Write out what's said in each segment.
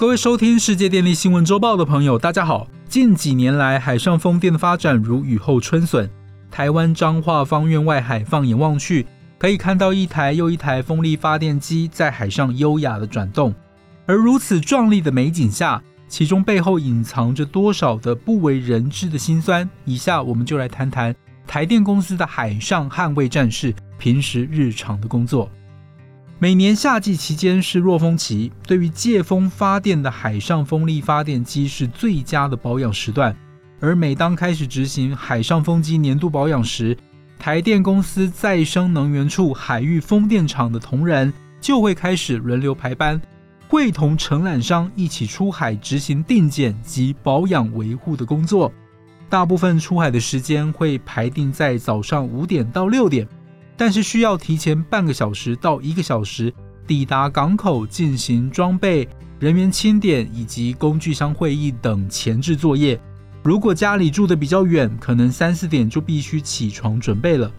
各位收听世界电力新闻周报的朋友，大家好。近几年来，海上风电的发展如雨后春笋。台湾彰化方院外海，放眼望去，可以看到一台又一台风力发电机在海上优雅的转动。而如此壮丽的美景下，其中背后隐藏着多少的不为人知的辛酸？以下我们就来谈谈台电公司的海上捍卫战士平时日常的工作。每年夏季期间是弱风期，对于借风发电的海上风力发电机是最佳的保养时段。而每当开始执行海上风机年度保养时，台电公司再生能源处海域风电场的同仁就会开始轮流排班，会同承揽商一起出海执行定检及保养维护的工作。大部分出海的时间会排定在早上五点到六点。但是需要提前半个小时到一个小时抵达港口进行装备、人员清点以及工具箱会议等前置作业。如果家里住的比较远，可能三四点就必须起床准备了。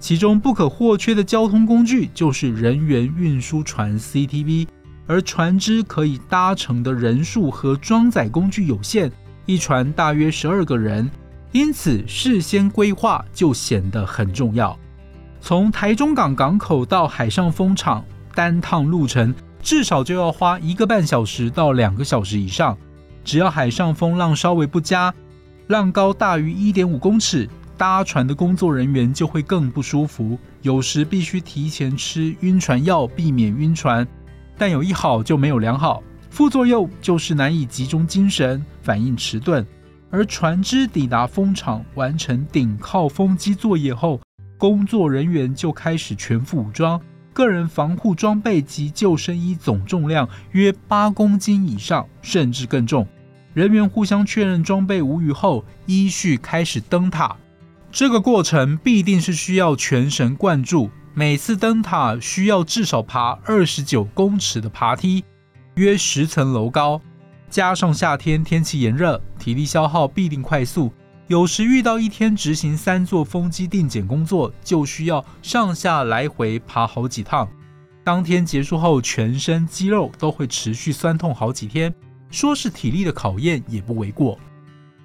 其中不可或缺的交通工具就是人员运输船 CTV，而船只可以搭乘的人数和装载工具有限，一船大约十二个人，因此事先规划就显得很重要。从台中港港口到海上风场，单趟路程至少就要花一个半小时到两个小时以上。只要海上风浪稍微不佳，浪高大于一点五公尺，搭船的工作人员就会更不舒服，有时必须提前吃晕船药，避免晕船。但有一好就没有两好，副作用就是难以集中精神，反应迟钝。而船只抵达风场，完成顶靠风机作业后。工作人员就开始全副武装，个人防护装备及救生衣总重量约八公斤以上，甚至更重。人员互相确认装备无虞后，依序开始登塔。这个过程必定是需要全神贯注，每次登塔需要至少爬二十九公尺的爬梯，约十层楼高，加上夏天天气炎热，体力消耗必定快速。有时遇到一天执行三座风机定检工作，就需要上下来回爬好几趟。当天结束后，全身肌肉都会持续酸痛好几天，说是体力的考验也不为过。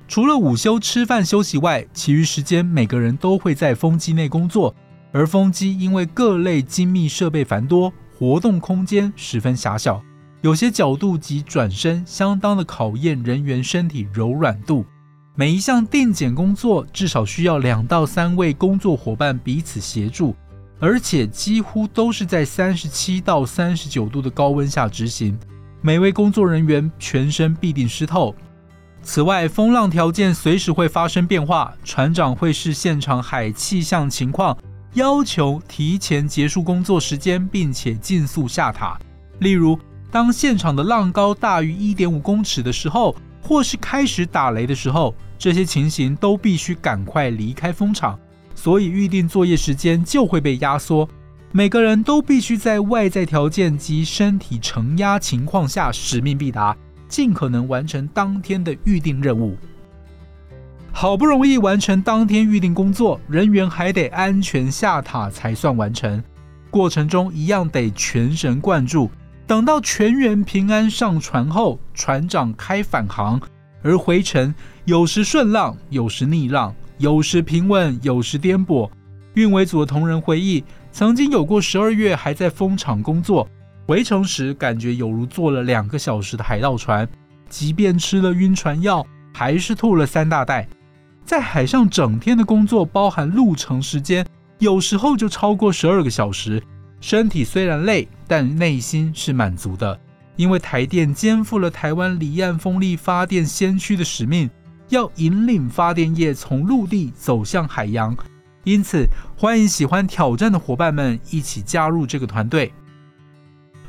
除了午休吃饭休息外，其余时间每个人都会在风机内工作。而风机因为各类精密设备繁多，活动空间十分狭小，有些角度及转身相当的考验人员身体柔软度。每一项定检工作至少需要两到三位工作伙伴彼此协助，而且几乎都是在三十七到三十九度的高温下执行，每位工作人员全身必定湿透。此外，风浪条件随时会发生变化，船长会视现场海气象情况，要求提前结束工作时间，并且尽速下塔。例如，当现场的浪高大于一点五公尺的时候，或是开始打雷的时候。这些情形都必须赶快离开风场，所以预定作业时间就会被压缩。每个人都必须在外在条件及身体承压情况下使命必达，尽可能完成当天的预定任务。好不容易完成当天预定工作，人员还得安全下塔才算完成。过程中一样得全神贯注。等到全员平安上船后，船长开返航。而回程有时顺浪，有时逆浪，有时平稳，有时颠簸。运维组的同仁回忆，曾经有过十二月还在风场工作，回程时感觉有如坐了两个小时的海盗船，即便吃了晕船药，还是吐了三大袋。在海上整天的工作，包含路程时间，有时候就超过十二个小时。身体虽然累，但内心是满足的。因为台电肩负了台湾离岸风力发电先驱的使命，要引领发电业从陆地走向海洋，因此欢迎喜欢挑战的伙伴们一起加入这个团队。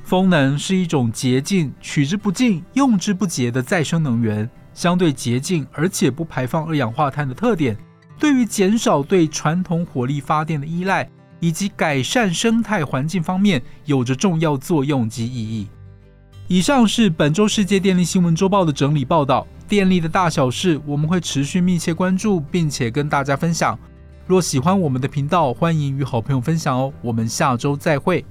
风能是一种洁净、取之不尽、用之不竭的再生能源，相对洁净而且不排放二氧化碳的特点，对于减少对传统火力发电的依赖，以及改善生态环境方面有着重要作用及意义。以上是本周世界电力新闻周报的整理报道。电力的大小事，我们会持续密切关注，并且跟大家分享。若喜欢我们的频道，欢迎与好朋友分享哦。我们下周再会。